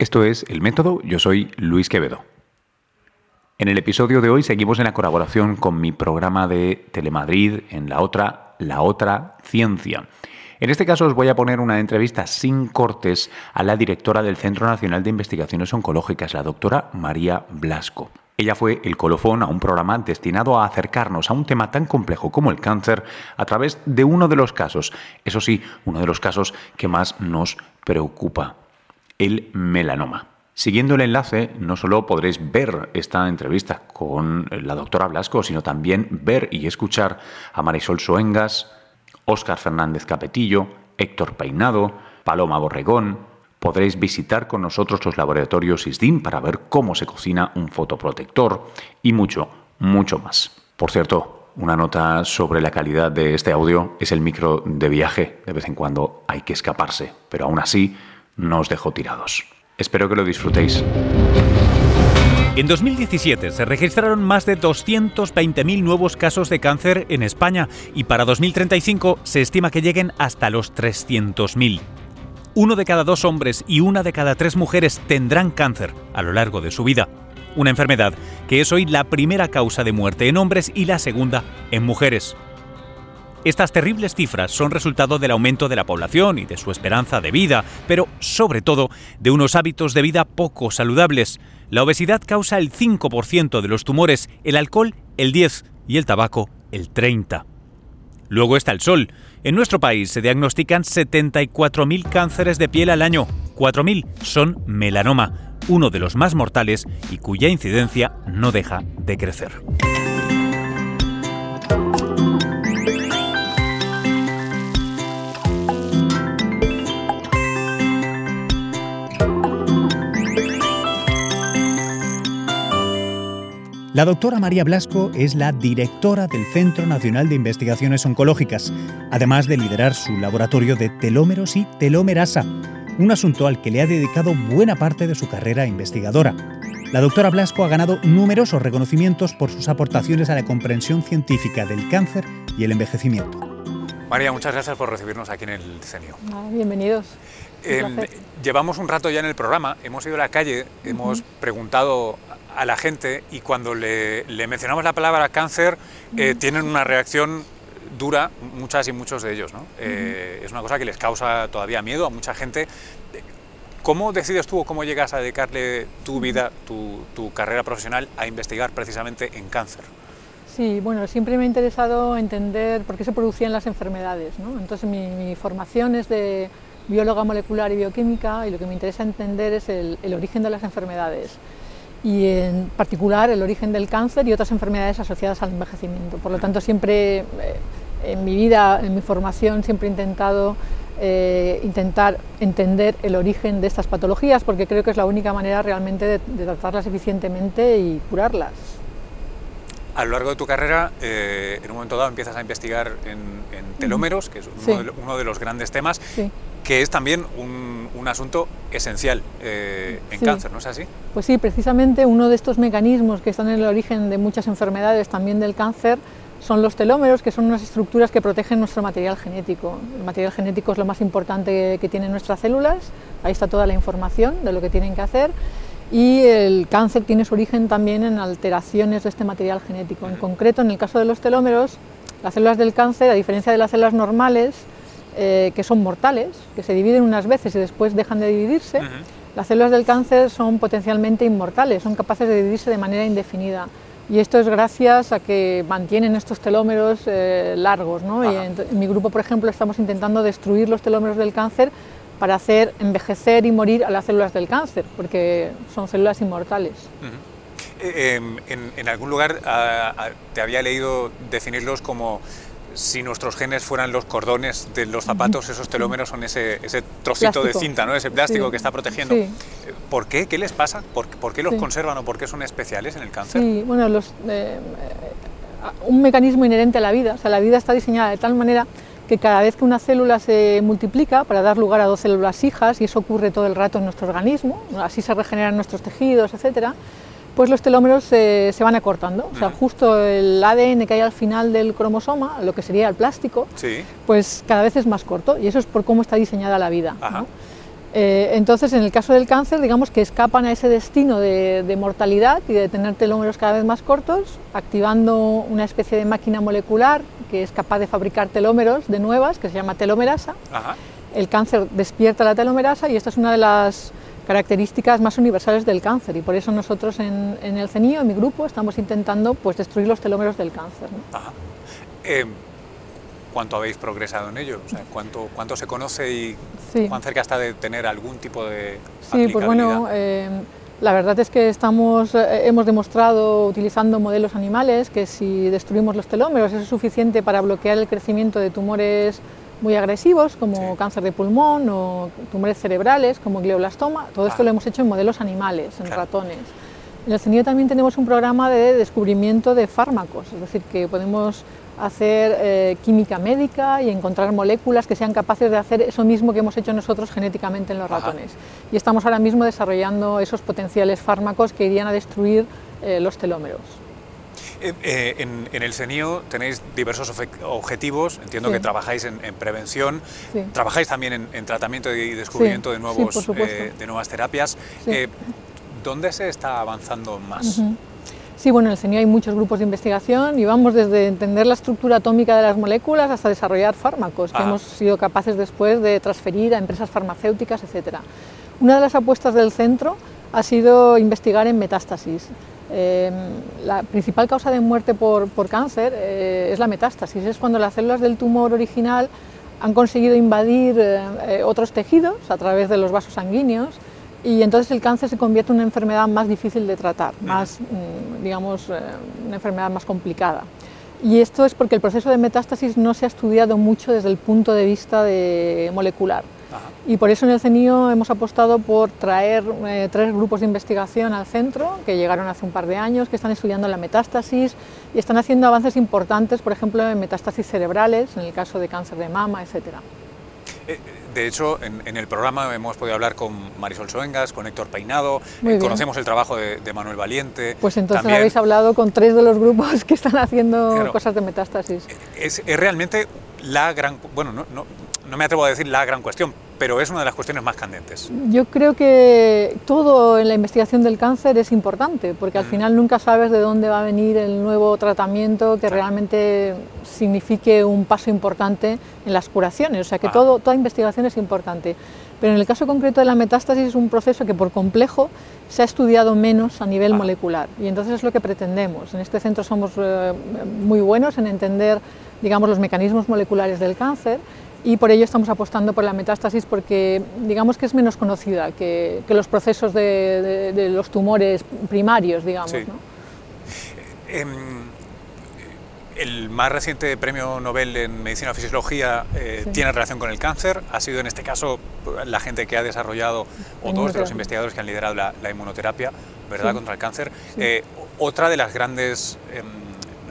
Esto es El Método, yo soy Luis Quevedo. En el episodio de hoy seguimos en la colaboración con mi programa de Telemadrid en la otra, la otra ciencia. En este caso os voy a poner una entrevista sin cortes a la directora del Centro Nacional de Investigaciones Oncológicas, la doctora María Blasco. Ella fue el colofón a un programa destinado a acercarnos a un tema tan complejo como el cáncer a través de uno de los casos, eso sí, uno de los casos que más nos preocupa, el melanoma. Siguiendo el enlace, no solo podréis ver esta entrevista con la doctora Blasco, sino también ver y escuchar a Marisol Soengas, Óscar Fernández Capetillo, Héctor Peinado, Paloma Borregón, Podréis visitar con nosotros los laboratorios ISDIN para ver cómo se cocina un fotoprotector y mucho, mucho más. Por cierto, una nota sobre la calidad de este audio es el micro de viaje. De vez en cuando hay que escaparse, pero aún así no os dejo tirados. Espero que lo disfrutéis. En 2017 se registraron más de 220.000 nuevos casos de cáncer en España y para 2035 se estima que lleguen hasta los 300.000. Uno de cada dos hombres y una de cada tres mujeres tendrán cáncer a lo largo de su vida. Una enfermedad que es hoy la primera causa de muerte en hombres y la segunda en mujeres. Estas terribles cifras son resultado del aumento de la población y de su esperanza de vida, pero sobre todo de unos hábitos de vida poco saludables. La obesidad causa el 5% de los tumores, el alcohol el 10% y el tabaco el 30%. Luego está el sol. En nuestro país se diagnostican 74.000 cánceres de piel al año. 4.000 son melanoma, uno de los más mortales y cuya incidencia no deja de crecer. La doctora María Blasco es la directora del Centro Nacional de Investigaciones Oncológicas, además de liderar su laboratorio de telómeros y telomerasa, un asunto al que le ha dedicado buena parte de su carrera investigadora. La doctora Blasco ha ganado numerosos reconocimientos por sus aportaciones a la comprensión científica del cáncer y el envejecimiento. María, muchas gracias por recibirnos aquí en el CENIO. bienvenidos. Em, llevamos un rato ya en el programa, hemos ido a la calle, hemos preguntado a la gente y cuando le, mencionamos la palabra cáncer eh, tienen una reacción dura, muchas y muchos de ellos. ¿no? Eh, es una cosa que les causa todavía miedo a mucha gente. ¿Cómo decides tú o cómo llegas a dedicarle tu vida, tu, carrera profesional a investigar precisamente en cáncer? Sí, bueno, siempre me ha interesado entender por qué se producían las enfermedades. ¿no? Entonces mi, formación es de bióloga molecular y bioquímica y lo que me interesa entender es el, el origen de las enfermedades y en particular el origen del cáncer y otras enfermedades asociadas al envejecimiento. Por lo tanto, siempre eh, en mi vida, en mi formación, siempre he intentado eh, intentar entender el origen de estas patologías porque creo que es la única manera realmente de, tratarlas eficientemente y curarlas. A lo largo de tu carrera, eh, en un momento dado empiezas a investigar en, telómeros, que es uno, de, los grandes temas, que es también un, asunto esencial eh, en cáncer, ¿no es así? Pues sí, precisamente uno de estos mecanismos que están en el origen de muchas enfermedades, también del cáncer, son los telómeros, que son unas estructuras que protegen nuestro material genético. El material genético es lo más importante que tienen nuestras células, ahí está toda la información de lo que tienen que hacer. Y el cáncer tiene su origen también en alteraciones de este material genético. En concreto, en el caso de los telómeros, las células del cáncer, a diferencia de las células normales, eh, que son mortales, que se dividen unas veces y después dejan de dividirse, las células del cáncer son potencialmente inmortales, son capaces de dividirse de manera indefinida. Y esto es gracias a que mantienen estos telómeros eh, largos. ¿no? Y en, mi grupo, por ejemplo, estamos intentando destruir los telómeros del cáncer para hacer envejecer y morir a las células del cáncer, porque son células inmortales. Eh, em, en, algún lugar ah, ah, te había leído definirlos como si nuestros genes fueran los cordones de los zapatos, esos telómeros son ese, ese trocito de cinta, ¿no? ese plástico que está protegiendo. ¿Por qué? ¿Qué les pasa? ¿Por, qué los conservan o por qué son especiales en el cáncer? Sí, bueno, los, eh, eh, un mecanismo inherente a la vida. O sea, la vida está diseñada de tal manera que cada vez que una célula se multiplica para dar lugar a dos células hijas, y eso ocurre todo el rato en nuestro organismo, así se regeneran nuestros tejidos, etcétera, pues los telómeros se van acortando. O sea, justo el ADN que hay al final del cromosoma, lo que sería el plástico, pues cada vez es más corto y eso es por cómo está diseñada la vida. Eh, entonces, en el caso del cáncer, digamos que escapan a ese destino de, mortalidad y de tener telómeros cada vez más cortos, activando una especie de máquina molecular que es capaz de fabricar telómeros de nuevas, que se llama telomerasa. El cáncer despierta la telomerasa y esta es una de las características más universales del cáncer y por eso nosotros en, el CENIO, en mi grupo, estamos intentando pues, destruir los telómeros del cáncer. Eh, ¿Cuánto habéis progresado en ello? ¿cuánto, ¿Cuánto se conoce y cuán cerca está de tener algún tipo de Sí, pues bueno, eh, la verdad es que estamos, eh, hemos demostrado utilizando modelos animales que si destruimos los telómeros eso es suficiente para bloquear el crecimiento de tumores muy agresivos como cáncer de pulmón o tumores cerebrales como glioblastoma. Todo esto lo hemos hecho en modelos animales, en ratones. En el CENIO también tenemos un programa de descubrimiento de fármacos, es decir, que podemos hacer eh, química médica y encontrar moléculas que sean capaces de hacer eso mismo que hemos hecho nosotros genéticamente en los ratones. Y estamos ahora mismo desarrollando esos potenciales fármacos que irían a destruir eh, los telómeros. Eh, en, el CENIO tenéis diversos objetivos, entiendo que trabajáis en, prevención, trabajáis también en, tratamiento y descubrimiento de, nuevos, de nuevas terapias. ¿Dónde se está avanzando más? Sí, bueno, en el CENIO hay muchos grupos de investigación y vamos desde entender la estructura atómica de las moléculas hasta desarrollar fármacos que ah. hemos sido capaces después de transferir a empresas farmacéuticas, etc. Una de las apuestas del centro ha sido investigar en metástasis. Em, la principal causa de muerte por, cáncer eh, es la metástasis, es cuando las células del tumor original han conseguido invadir eh, eh, otros tejidos a través de los vasos sanguíneos y entonces el cáncer se convierte en una enfermedad más difícil de tratar, más, mm, digamos, una enfermedad más complicada. Y esto es porque el proceso de metástasis no se ha estudiado mucho desde el punto de vista de molecular. Y por eso en el CENIO hemos apostado por traer eh, tres grupos de investigación al centro, que llegaron hace un par de años, que están estudiando la metástasis y están haciendo avances importantes, por ejemplo, en metástasis cerebrales, en el caso de cáncer de mama, etcétera. Eh, de hecho, en, el programa hemos podido hablar con Marisol Soengas, con Héctor Peinado, eh, conocemos el trabajo de, Manuel Valiente. Pues entonces habéis hablado con tres de los grupos que están haciendo cosas de metástasis. Es, es, realmente la gran, bueno, no, no, no me atrevo a decir la gran cuestión, pero es una de las cuestiones más candentes. Yo creo que todo en la investigación del cáncer es importante, porque al mm. final nunca sabes de dónde va a venir el nuevo tratamiento que realmente signifique un paso importante en las curaciones. O sea que ah. todo, toda investigación es importante. Pero en el caso concreto de la metástasis es un proceso que por complejo se ha estudiado menos a nivel ah. molecular y entonces es lo que pretendemos. En este centro somos eh, muy buenos en entender digamos, los mecanismos moleculares del cáncer y por ello estamos apostando por la metástasis porque digamos que es menos conocida que, los procesos de, los tumores primarios, digamos. Em, el más reciente premio Nobel en Medicina o Fisiología eh, tiene relación con el cáncer. Ha sido en este caso la gente que ha desarrollado, o dos de los investigadores que han liderado la, inmunoterapia, ¿verdad?, contra el cáncer. Eh, otra de las grandes em,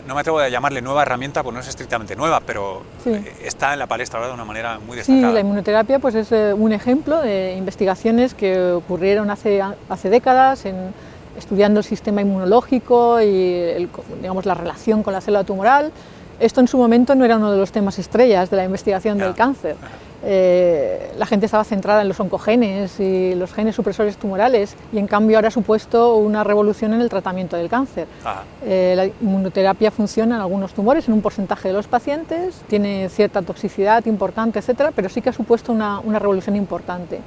no me atrevo a llamarle nueva herramienta, porque no es estrictamente nueva, pero eh, está en la palestra ahora de una manera muy destacada. Sí, la inmunoterapia pues, es eh, un ejemplo de investigaciones que ocurrieron hace, hace décadas en, estudiando el sistema inmunológico y digamos, la relación con la célula tumoral. Esto en su momento no era uno de los temas estrellas de la investigación del cáncer. Eh, la gente estaba centrada en los oncogenes y los genes supresores tumorales y en cambio ahora ha supuesto una revolución en el tratamiento del cáncer. Eh, la inmunoterapia funciona en algunos tumores, en un porcentaje de los pacientes, tiene cierta toxicidad importante, etcétera, pero sí que ha supuesto una, revolución importante.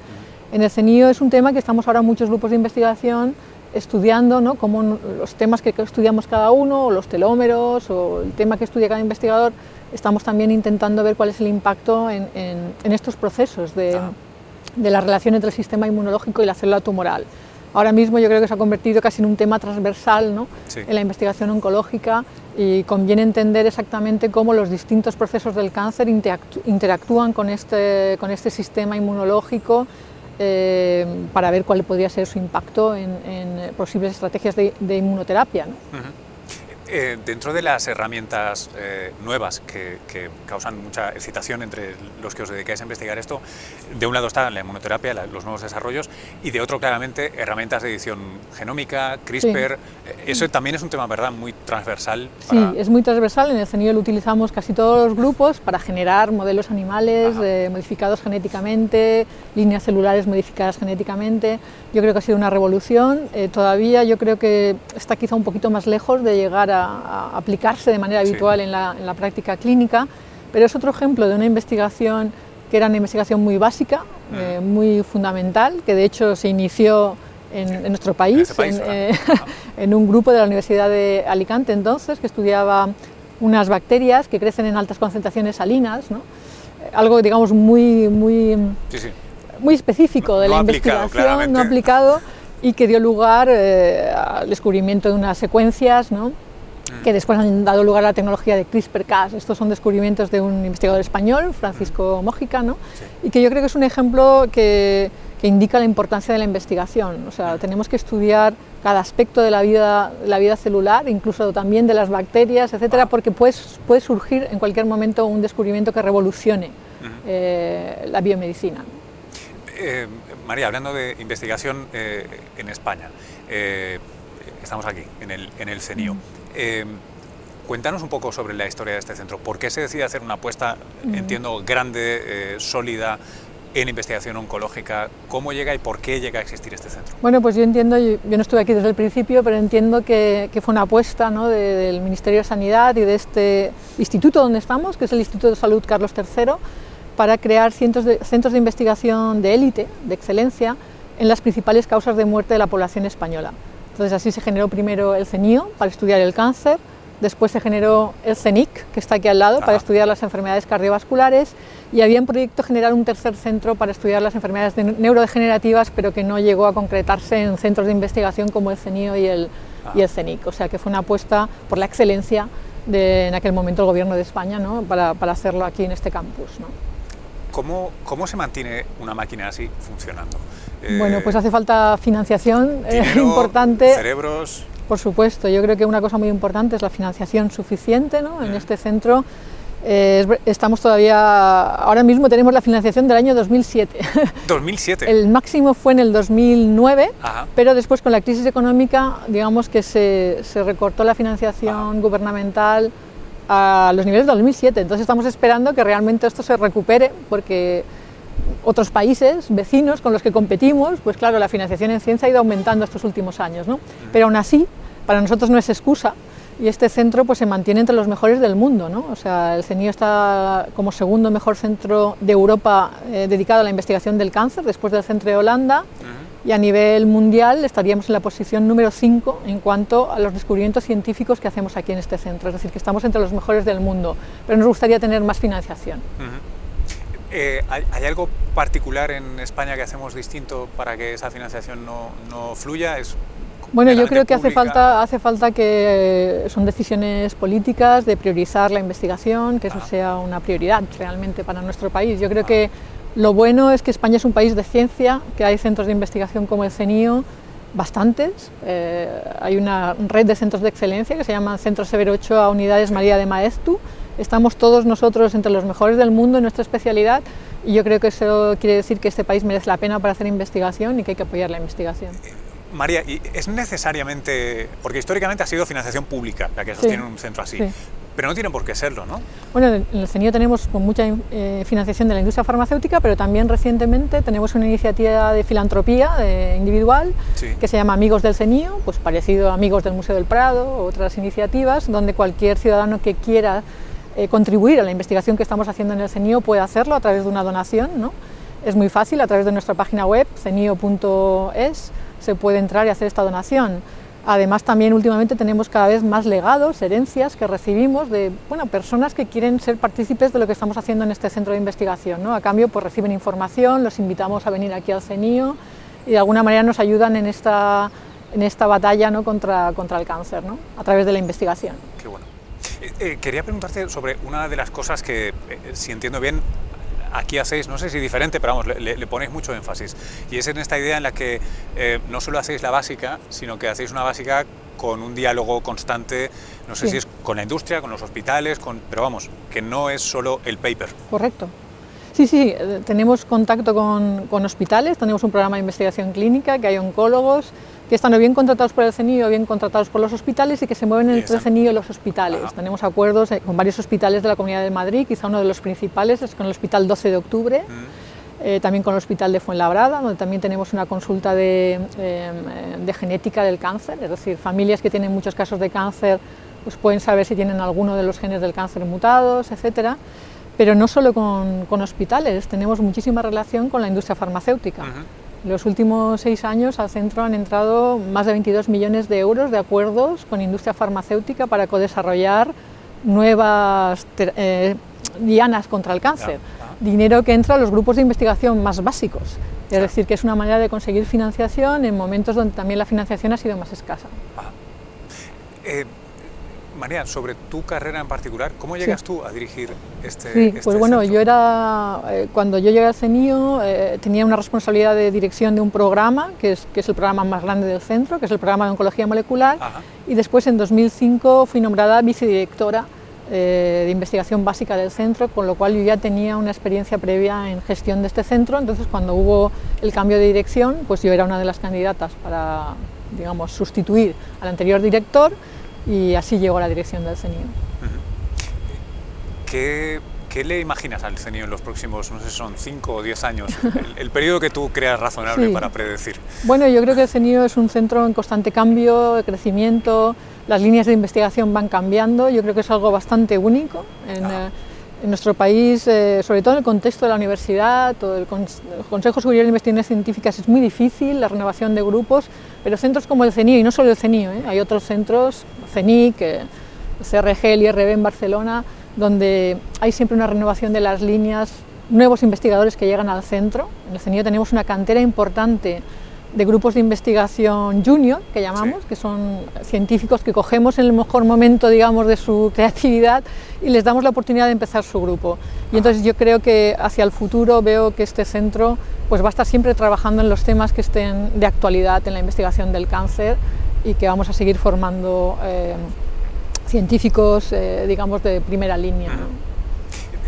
En el CENIO es un tema que estamos ahora muchos grupos de investigación estudiando, ¿no? como los temas que estudiamos cada uno, o los telómeros, o el tema que estudia cada investigador, estamos también intentando ver cuál es el impacto en, estos procesos de, la relación entre el sistema inmunológico y la célula tumoral. Ahora mismo yo creo que se ha convertido casi en un tema transversal ¿no? en la investigación oncológica y conviene entender exactamente cómo los distintos procesos del cáncer interactúan con este, con este sistema inmunológico eh, para ver cuál podría ser su impacto en, posibles estrategias de, inmunoterapia. Eh, dentro de las herramientas eh, nuevas que, causan mucha excitación entre los que os dedicáis a investigar esto, de un lado está la inmunoterapia, los nuevos desarrollos, y de otro claramente herramientas de edición genómica, CRISPR. Eh, eso también es un tema, ¿verdad?, muy transversal. Sí, es muy transversal. En el CENIO lo utilizamos casi todos los grupos para generar modelos animales modificados genéticamente, líneas celulares modificadas genéticamente. Yo creo que ha sido una revolución. todavía yo creo que está quizá un poquito más lejos de llegar a, aplicarse de manera habitual en, la, práctica clínica, pero es otro ejemplo de una investigación que era una investigación muy básica, eh, muy fundamental, que de hecho se inició en, nuestro país, eh, en, un grupo de la Universidad de Alicante entonces, que estudiaba unas bacterias que crecen en altas concentraciones salinas, ¿no? algo digamos muy, muy, muy específico de la investigación, no aplicado y que dio lugar eh, al descubrimiento de unas secuencias ¿no? Que después han dado lugar a la tecnología de CRISPR-Cas. Estos son descubrimientos de un investigador español, Francisco Mójica, ¿no? y que yo creo que es un ejemplo que, que, indica la importancia de la investigación. O sea, tenemos que estudiar cada aspecto de la vida, la vida celular, incluso también de las bacterias, etcétera, porque puede, puede surgir en cualquier momento un descubrimiento que revolucione eh, la biomedicina. Eh, María, hablando de investigación eh, en España, estamos aquí, en el, en el CENIO. Eh, cuéntanos un poco sobre la historia de este centro. ¿Por qué se decide hacer una apuesta, mm. entiendo, grande, eh, sólida, en investigación oncológica? ¿Cómo llega y por qué llega a existir este centro? Bueno, pues yo entiendo, yo, no estuve aquí desde el principio, pero entiendo que, fue una apuesta del Ministerio de Sanidad y de este instituto donde estamos, que es el Instituto de Salud Carlos III, para crear cientos de, centros de investigación de élite, de excelencia, en las principales causas de muerte de la población española. Entonces así se generó primero el CENIO para estudiar el cáncer, después se generó el CENIC, que está aquí al lado, para estudiar las enfermedades cardiovasculares, y había un proyecto generar un tercer centro para estudiar las enfermedades neurodegenerativas, pero que no llegó a concretarse en centros de investigación como el CENIO y el, y el CENIC. O sea que fue una apuesta por la excelencia de en aquel momento el gobierno de España ¿no? para, para, hacerlo aquí en este campus. ¿no? ¿Cómo, ¿Cómo se mantiene una máquina así funcionando? Bueno, pues hace falta financiación eh, importante. Cerebros. Por supuesto, yo creo que una cosa muy importante es la financiación suficiente ¿no? en mm. este centro. Eh, estamos todavía, ahora mismo tenemos la financiación del año 2007. 2007. El máximo fue en el 2009, pero después con la crisis económica, digamos que se, se recortó la financiación gubernamental a los niveles de 2007. Entonces estamos esperando que realmente esto se recupere porque otros países vecinos con los que competimos, pues claro, la financiación en ciencia ha ido aumentando estos últimos años, ¿no? Pero aún así, para nosotros no es excusa y este centro pues se mantiene entre los mejores del mundo, ¿no? O sea, el CENIO está como segundo mejor centro de Europa eh, dedicado a la investigación del cáncer, después del centro de Holanda, y a nivel mundial estaríamos en la posición número 5 en cuanto a los descubrimientos científicos que hacemos aquí en este centro, es decir, que estamos entre los mejores del mundo, pero nos gustaría tener más financiación. Eh, ¿hay, algo particular en España que hacemos distinto para que esa financiación no, no fluya? ¿Es bueno, yo creo que hace falta, hace falta que son decisiones políticas de priorizar la investigación, que eso ah. sea una prioridad realmente para nuestro país. Yo creo que lo bueno es que España es un país de ciencia, que hay centros de investigación como el CENIO, bastantes. Eh, hay una red de centros de excelencia que se llaman Centro Severo 8 a Unidades María de Maestu, estamos todos nosotros entre los mejores del mundo en nuestra especialidad y yo creo que eso quiere decir que este país merece la pena para hacer investigación y que hay que apoyar la investigación. María, ¿y es necesariamente, porque históricamente ha sido financiación pública la que sostiene un centro así, pero no tiene por qué serlo, ¿no? Bueno, en el CENIO tenemos mucha eh, financiación de la industria farmacéutica, pero también recientemente tenemos una iniciativa de filantropía individual que se llama Amigos del CENIO, pues parecido a Amigos del Museo del Prado, otras iniciativas, donde cualquier ciudadano que quiera eh, contribuir a la investigación que estamos haciendo en el CENIO puede hacerlo a través de una donación. ¿no? Es muy fácil, a través de nuestra página web, cenio.es, se puede entrar y hacer esta donación. Además, también últimamente tenemos cada vez más legados, herencias que recibimos de personas que quieren ser partícipes de lo que estamos haciendo en este centro de investigación. ¿no? A cambio, pues reciben información, los invitamos a venir aquí al CENIO y de alguna manera nos ayudan en esta, en esta batalla ¿no? contra, contra el cáncer, ¿no? a través de la investigación. Qué bueno. Eh, eh, quería preguntarte sobre una de las cosas que, eh, si entiendo bien, aquí hacéis, no sé si diferente, pero vamos, le, ponéis mucho énfasis. Y es en esta idea en la que eh, no solo hacéis la básica, sino que hacéis una básica con un diálogo constante, no sé si es con la industria, con los hospitales, con, pero vamos, que no es solo el paper. Correcto. Sí, sí, eh, tenemos contacto con, con hospitales, tenemos un programa de investigación clínica, que hay oncólogos, que están o bien contratados por el CENI o bien contratados por los hospitales y que se mueven entre el CENI y los hospitales. Tenemos acuerdos eh, con varios hospitales de la Comunidad de Madrid, quizá uno de los principales es con el Hospital 12 de Octubre, mm. eh, también con el Hospital de Fuenlabrada, donde también tenemos una consulta de, em, de, genética del cáncer, es decir, familias que tienen muchos casos de cáncer pues pueden saber si tienen alguno de los genes del cáncer mutados, etcétera. Pero no solo con, con hospitales, tenemos muchísima relación con la industria farmacéutica. Los últimos seis años al centro han entrado más de 22 millones de euros de acuerdos con industria farmacéutica para co-desarrollar nuevas eh, dianas contra el cáncer. Dinero que entra a los grupos de investigación más básicos. Es decir, que es una manera de conseguir financiación en momentos donde también la financiación ha sido más escasa. Eh, María, sobre tu carrera en particular, ¿cómo llegas tú a dirigir este Sí, este pues bueno, yo era, eh, cuando yo llegué al CENIO, eh, tenía una responsabilidad de dirección de un programa, que es, que es el programa más grande del centro, que es el programa de oncología molecular, y después en 2005 fui nombrada vicedirectora eh, de investigación básica del centro, con lo cual yo ya tenía una experiencia previa en gestión de este centro, entonces cuando hubo el cambio de dirección, pues yo era una de las candidatas para, digamos, sustituir al anterior director, y así llegó a la dirección del CENIO. ¿Qué, ¿Qué, le imaginas al CENIO en los próximos, no sé, son 5 o 10 años? El, periodo que tú creas razonable para predecir. Bueno, yo creo que el CENIO es un centro en constante cambio, de crecimiento, las líneas de investigación van cambiando, yo creo que es algo bastante único. En, eh, en nuestro país, eh, sobre todo en el contexto de la universidad, todo el, Consejo Superior de Investigaciones Científicas es muy difícil, la renovación de grupos, pero centros como el CENIO, y no solo el CENIO, ¿eh? hay otros centros, CENIC, CRG, el IRB en Barcelona, donde hay siempre una renovación de las líneas, nuevos investigadores que llegan al centro. En el CENIO tenemos una cantera importante de grupos de investigación junior, que llamamos, que son científicos que cogemos en el mejor momento, digamos, de su creatividad y les damos la oportunidad de empezar su grupo. Y entonces yo creo que hacia el futuro veo que este centro pues va a estar siempre trabajando en los temas que estén de actualidad en la investigación del cáncer y que vamos a seguir formando eh, científicos, eh, digamos, de primera línea.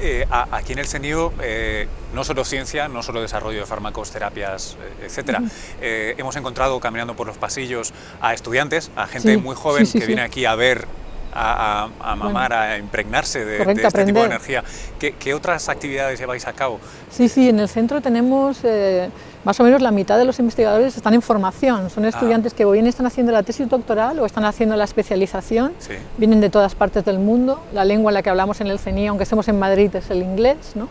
Eh, aquí en el CENIO, eh, no solo ciencia, no solo desarrollo de fármacos, terapias, eh, etcétera. hemos encontrado caminando por los pasillos a estudiantes, a gente muy joven que viene aquí a ver a, mamar, a impregnarse de, este tipo de energía. ¿Qué, otras actividades lleváis a cabo? Sí, sí, en el centro tenemos eh, más o menos la mitad de los investigadores están en formación. Son ah. estudiantes que o bien están haciendo la tesis doctoral o están haciendo la especialización. Vienen de todas partes del mundo. La lengua en la que hablamos en el CENI, aunque estemos en Madrid, es el inglés. ¿no?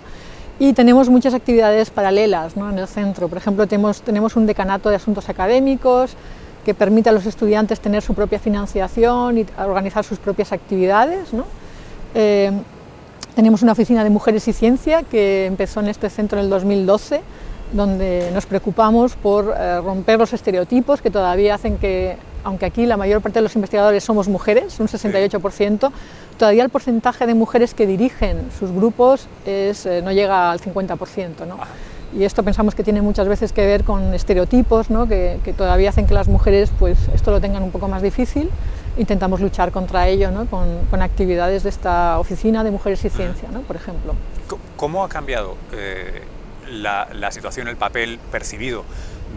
Y tenemos muchas actividades paralelas ¿no? en el centro. Por ejemplo, tenemos, tenemos un decanato de asuntos académicos, que permite a los estudiantes tener su propia financiación y organizar sus propias actividades. Eh, tenemos una oficina de mujeres y ciencia que empezó en este centro en el 2012, donde nos preocupamos por eh, romper los estereotipos que todavía hacen que, aunque aquí la mayor parte de los investigadores somos mujeres, un 68%, todavía el porcentaje de mujeres que dirigen sus grupos es, eh, no llega al 50%. ¿no? y esto pensamos que tiene muchas veces que ver con estereotipos ¿no? que, todavía hacen que las mujeres pues, esto lo tengan un poco más difícil. Intentamos luchar contra ello ¿no? con, con, actividades de esta oficina de mujeres y ciencia, ¿no? por ejemplo. ¿Cómo ha cambiado eh, la, la, situación, el papel percibido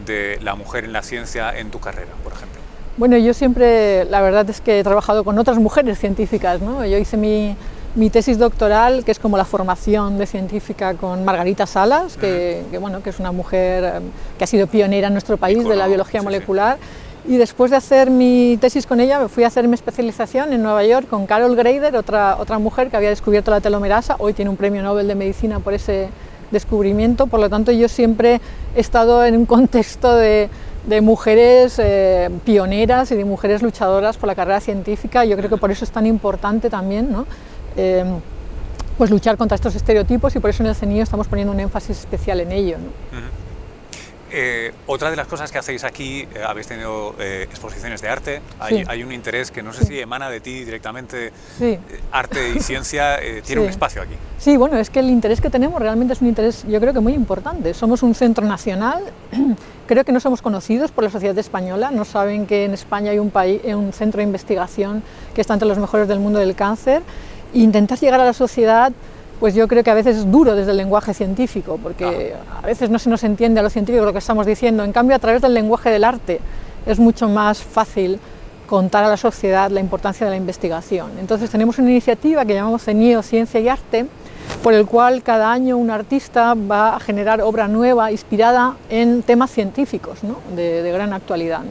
de la mujer en la ciencia en tu carrera, por ejemplo? Bueno, yo siempre, la verdad es que he trabajado con otras mujeres científicas. ¿no? Yo hice mi, mi tesis doctoral, que es como la formación de científica con Margarita Salas, que, bueno, que es una mujer que ha sido pionera en nuestro país de la biología molecular. Y después de hacer mi tesis con ella, me fui a hacer mi especialización en Nueva York con Carol Greider, otra, otra mujer que había descubierto la telomerasa. Hoy tiene un premio Nobel de Medicina por ese descubrimiento. Por lo tanto, yo siempre he estado en un contexto de, mujeres eh, pioneras y de mujeres luchadoras por la carrera científica. Yo creo que por eso es tan importante también ¿no? Em, pues luchar contra estos estereotipos y por eso en el CENIO estamos poniendo un énfasis especial en ello. Eh, otra de las cosas que hacéis aquí, eh, habéis tenido eh, exposiciones de arte, hay, hay, un interés que no sé si emana de ti directamente, sí. arte y ciencia, tiene un espacio aquí. Sí, bueno, es que el interés que tenemos realmente es un interés yo creo que muy importante. Somos un centro nacional, creo que no somos conocidos por la sociedad española, no saben que en España hay un, país, un centro de investigación que está entre los mejores del mundo del cáncer. E intentar llegar a la sociedad pues yo creo que a veces es duro desde el lenguaje científico, porque a veces no se nos entiende a lo científico lo que estamos diciendo. En cambio, a través del lenguaje del arte es mucho más fácil contar a la sociedad la importancia de la investigación. Entonces tenemos una iniciativa que llamamos CENIO Ciencia y Arte, por el cual cada año un artista va a generar obra nueva inspirada en temas científicos de, gran actualidad.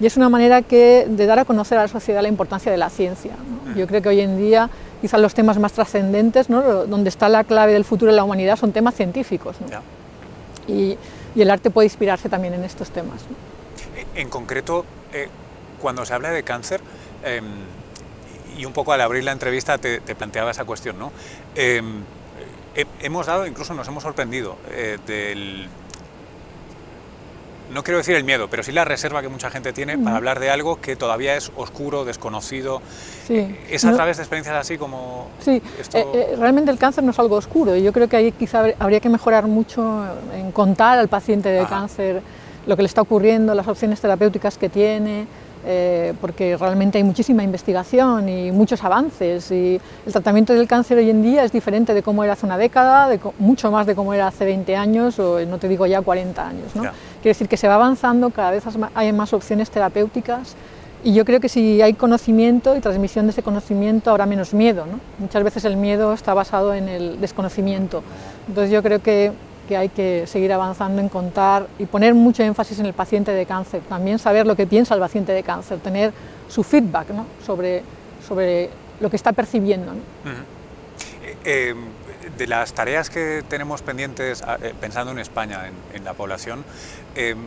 Y es una manera que, de dar a conocer a la sociedad la importancia de la ciencia. Yo creo que hoy en día quizás los temas más trascendentes, ¿no? donde está la clave del futuro de la humanidad, son temas científicos. Y, el arte puede inspirarse también en estos temas. En concreto, eh, cuando se habla de cáncer, em, y un poco al abrir la entrevista te, planteaba esa cuestión, ¿no? Em, hemos dado, incluso nos hemos sorprendido eh, del no quiero decir el miedo, pero sí la reserva que mucha gente tiene para hablar de algo que todavía es oscuro, desconocido. Sí. ¿Es a través de experiencias así como.? Sí, eh, eh, realmente el cáncer no es algo oscuro y yo creo que ahí quizá habría que mejorar mucho en contar al paciente de cáncer lo que le está ocurriendo, las opciones terapéuticas que tiene. Eh, porque realmente hay muchísima investigación y muchos avances y el tratamiento del cáncer hoy en día es diferente de cómo era hace una década, de mucho más de cómo era hace 20 años o no te digo ya 40 años. ¿no? Quiere decir que se va avanzando, cada vez hay más opciones terapéuticas y yo creo que si hay conocimiento y transmisión de ese conocimiento habrá menos miedo. ¿no? Muchas veces el miedo está basado en el desconocimiento. Entonces yo creo que, que, hay que seguir avanzando en contar y poner mucho énfasis en el paciente de cáncer. También saber lo que piensa el paciente de cáncer, tener su feedback sobre, sobre lo que está percibiendo. De las tareas que tenemos pendientes, ah, eh, pensando en España, en, la población, em,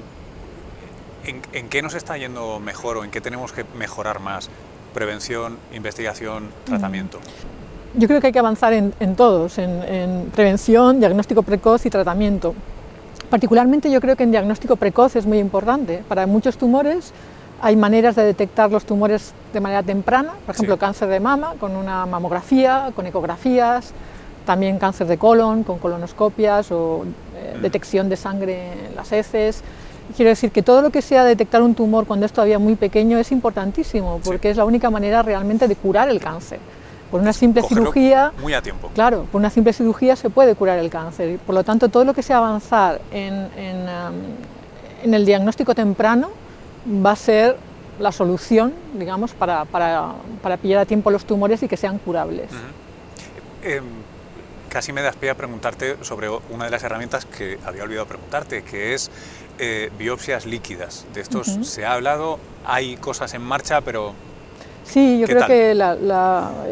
en, qué nos está yendo mejor o en qué tenemos que mejorar más? Prevención, investigación, tratamiento. Yo creo que hay que avanzar en, todos, en, prevención, diagnóstico precoz y tratamiento. Particularmente yo creo que en diagnóstico precoz es muy importante. Para muchos tumores hay maneras de detectar los tumores de manera temprana, por ejemplo cáncer de mama con una mamografía, con ecografías, también cáncer de colon con colonoscopias o eh, mm. detección de sangre en las heces. Quiero decir que todo lo que sea detectar un tumor cuando es todavía muy pequeño es importantísimo, porque es la única manera realmente de curar el cáncer. Por una simple cirugía, muy a tiempo. Claro, por una simple cirugía se puede curar el cáncer. Por lo tanto, todo lo que sea avanzar en, en, um, el diagnóstico temprano va a ser la solución, digamos, para, para, para pillar a tiempo los tumores y que sean curables casi me das pie a preguntarte sobre una de las herramientas que había olvidado preguntarte, que es eh, biopsias líquidas. De estos se ha hablado, hay cosas en marcha, pero... Sí, yo creo que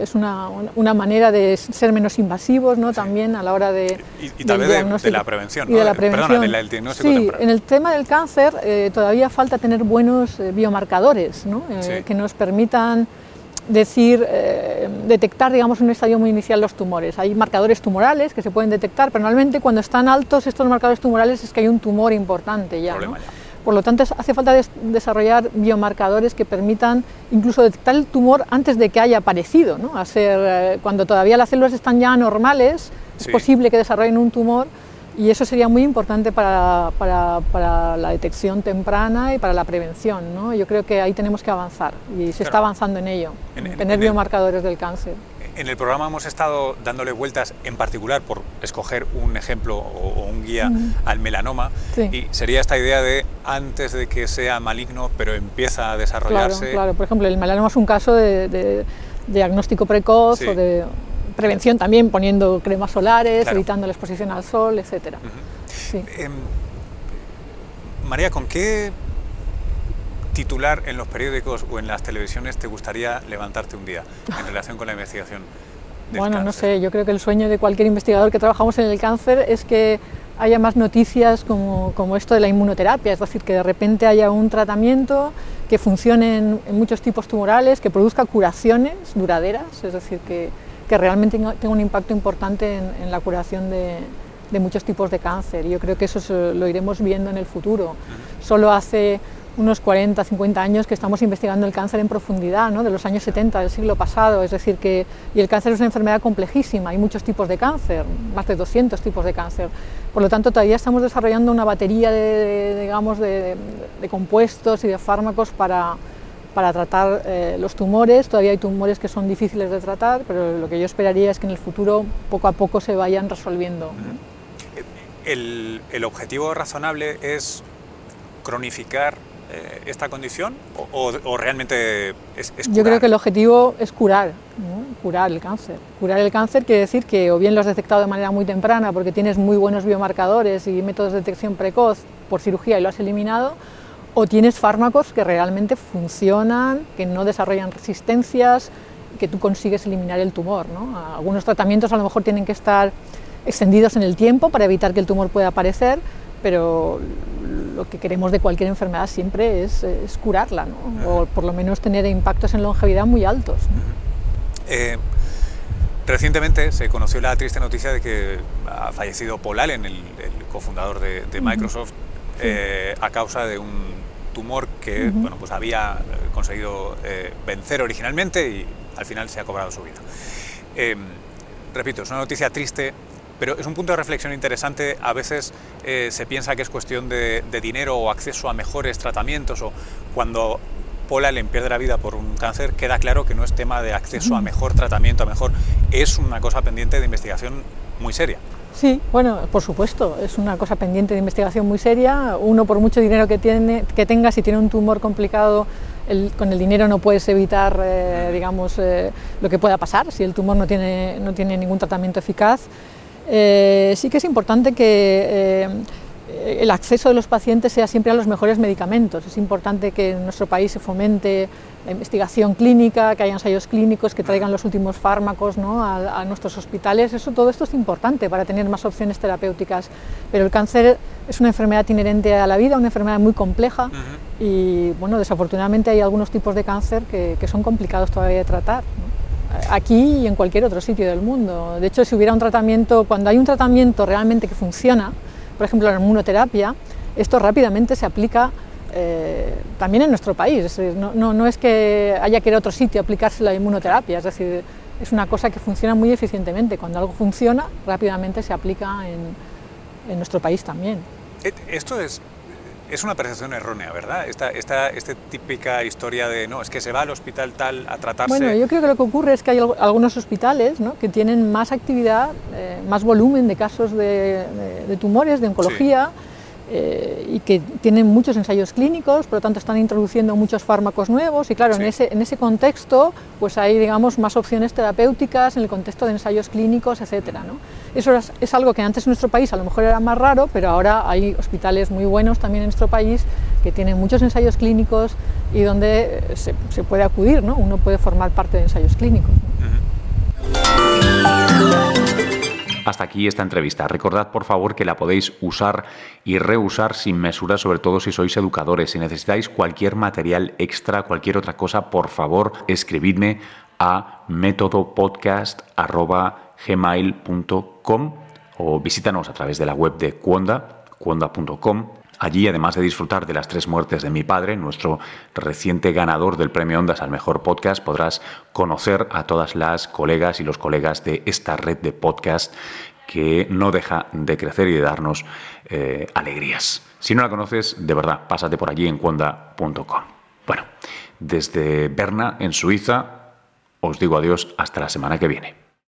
es una, una, manera de ser menos invasivos, ¿no? También a la hora de... Y, tal vez de, la prevención, y de la prevención. del diagnóstico sí, en el tema del cáncer eh, todavía falta tener buenos eh, biomarcadores, ¿no? Que nos permitan decir, eh, detectar, digamos, en un estadio muy inicial los tumores. Hay marcadores tumorales que se pueden detectar, pero normalmente cuando están altos estos marcadores tumorales es que hay un tumor importante ya. Por lo tanto, hace falta desarrollar biomarcadores que permitan incluso detectar el tumor antes de que haya aparecido. ¿no? A ser, eh, cuando todavía las células están ya normales, es posible que desarrollen un tumor y eso sería muy importante para, para, para, la detección temprana y para la prevención. ¿no? Yo creo que ahí tenemos que avanzar y se está avanzando en ello, en, tener biomarcadores del cáncer. En el programa hemos estado dándole vueltas en particular por escoger un ejemplo o, un guía al melanoma y sería esta idea de antes de que sea maligno pero empieza a desarrollarse. Claro, claro. por ejemplo el melanoma es un caso de, diagnóstico precoz o de prevención también poniendo cremas solares, evitando la exposición al sol, etc. Em, María, ¿con qué titular en los periódicos o en las televisiones te gustaría levantarte un día en relación con la investigación? bueno, no sé, yo creo que el sueño de cualquier investigador que trabajamos en el cáncer es que haya más noticias como, como esto de la inmunoterapia, es decir, que de repente haya un tratamiento que funcione en, en muchos tipos tumorales, que produzca curaciones duraderas, es decir, que, que realmente tenga un impacto importante en, la curación de, de muchos tipos de cáncer. Yo creo que eso lo iremos viendo en el futuro. Solo hace unos 40, 50 años que estamos investigando el cáncer en profundidad, ¿no? de los años 70 del siglo pasado, es decir, que y el cáncer es una enfermedad complejísima, hay muchos tipos de cáncer, más de 200 tipos de cáncer. Por lo tanto, todavía estamos desarrollando una batería de, digamos, de, compuestos y de fármacos para, para tratar eh, los tumores. Todavía hay tumores que son difíciles de tratar, pero lo que yo esperaría es que en el futuro poco a poco se vayan resolviendo. El, el objetivo razonable es cronificar eh, esta condición o, realmente es, curar? Yo creo que el objetivo es curar, curar el cáncer. Curar el cáncer quiere decir que o bien lo has detectado de manera muy temprana porque tienes muy buenos biomarcadores y métodos de detección precoz por cirugía y lo has eliminado, o tienes fármacos que realmente funcionan, que no desarrollan resistencias, que tú consigues eliminar el tumor. Algunos tratamientos a lo mejor tienen que estar extendidos en el tiempo para evitar que el tumor pueda aparecer, pero lo que queremos de cualquier enfermedad siempre es, curarla, o por lo menos tener impactos en longevidad muy altos. Eh, recientemente se conoció la triste noticia de que ha fallecido Paul Allen, el, cofundador de, Microsoft, eh, a causa de un tumor que bueno, pues había conseguido eh, vencer originalmente y al final se ha cobrado su vida. repito, es una noticia triste pero es un punto de reflexión interesante. A veces eh, se piensa que es cuestión de, dinero o acceso a mejores tratamientos o cuando Paul Allen pierde la vida por un cáncer, queda claro que no es tema de acceso a mejor tratamiento, a mejor, es una cosa pendiente de investigación muy seria. Sí, bueno, por supuesto, es una cosa pendiente de investigación muy seria. Uno, por mucho dinero que, tiene, que tenga, si tiene un tumor complicado, con el dinero no puedes evitar, eh, digamos, eh, lo que pueda pasar si el tumor no tiene, no tiene ningún tratamiento eficaz. Eh, sí que es importante que el acceso de los pacientes sea siempre a los mejores medicamentos. Es importante que en nuestro país se fomente la investigación clínica, que haya ensayos clínicos, que traigan los últimos fármacos a, nuestros hospitales. Eso, todo esto es importante para tener más opciones terapéuticas. Pero el cáncer es una enfermedad inherente a la vida, una enfermedad muy compleja y bueno, desafortunadamente hay algunos tipos de cáncer que, son complicados todavía de tratar aquí y en cualquier otro sitio del mundo. De hecho, si hubiera un tratamiento, cuando hay un tratamiento realmente que funciona, por ejemplo la inmunoterapia, esto rápidamente se aplica eh, también en nuestro país. no, es que haya que ir a otro sitio a aplicarse la inmunoterapia, es decir, es una cosa que funciona muy eficientemente. Cuando algo funciona, rápidamente se aplica en, en nuestro país también. Eh, esto es es una percepción errónea, ¿verdad? Esta, esta, esta, típica historia de, no, es que se va al hospital tal a tratarse... Bueno, yo creo que lo que ocurre es que hay algunos hospitales ¿no? que tienen más actividad, eh, más volumen de casos de, de, tumores, de oncología, eh, y que tienen muchos ensayos clínicos, por lo tanto están introduciendo muchos fármacos nuevos y claro, en, ese, en ese contexto pues hay digamos más opciones terapéuticas en el contexto de ensayos clínicos, etcétera. ¿no? Eso es, algo que antes en nuestro país a lo mejor era más raro, pero ahora hay hospitales muy buenos también en nuestro país que tienen muchos ensayos clínicos y donde se, se puede acudir, ¿no? uno puede formar parte de ensayos clínicos. Hasta aquí esta entrevista. Recordad, por favor, que la podéis usar y reusar sin mesura, sobre todo si sois educadores. Si necesitáis cualquier material extra, cualquier otra cosa, por favor, escribidme a métodopodcast.gmail.com o visítanos a través de la web de Cuonda, cuonda.com Allí, además de disfrutar de las tres muertes de mi padre, nuestro reciente ganador del premio Ondas al mejor podcast, podrás conocer a todas las colegas y los colegas de esta red de podcast que no deja de crecer y de darnos eh, alegrías. Si no la conoces, de verdad, pásate por allí en cuonda.com. Bueno, desde Berna, en Suiza, os digo adiós hasta la semana que viene.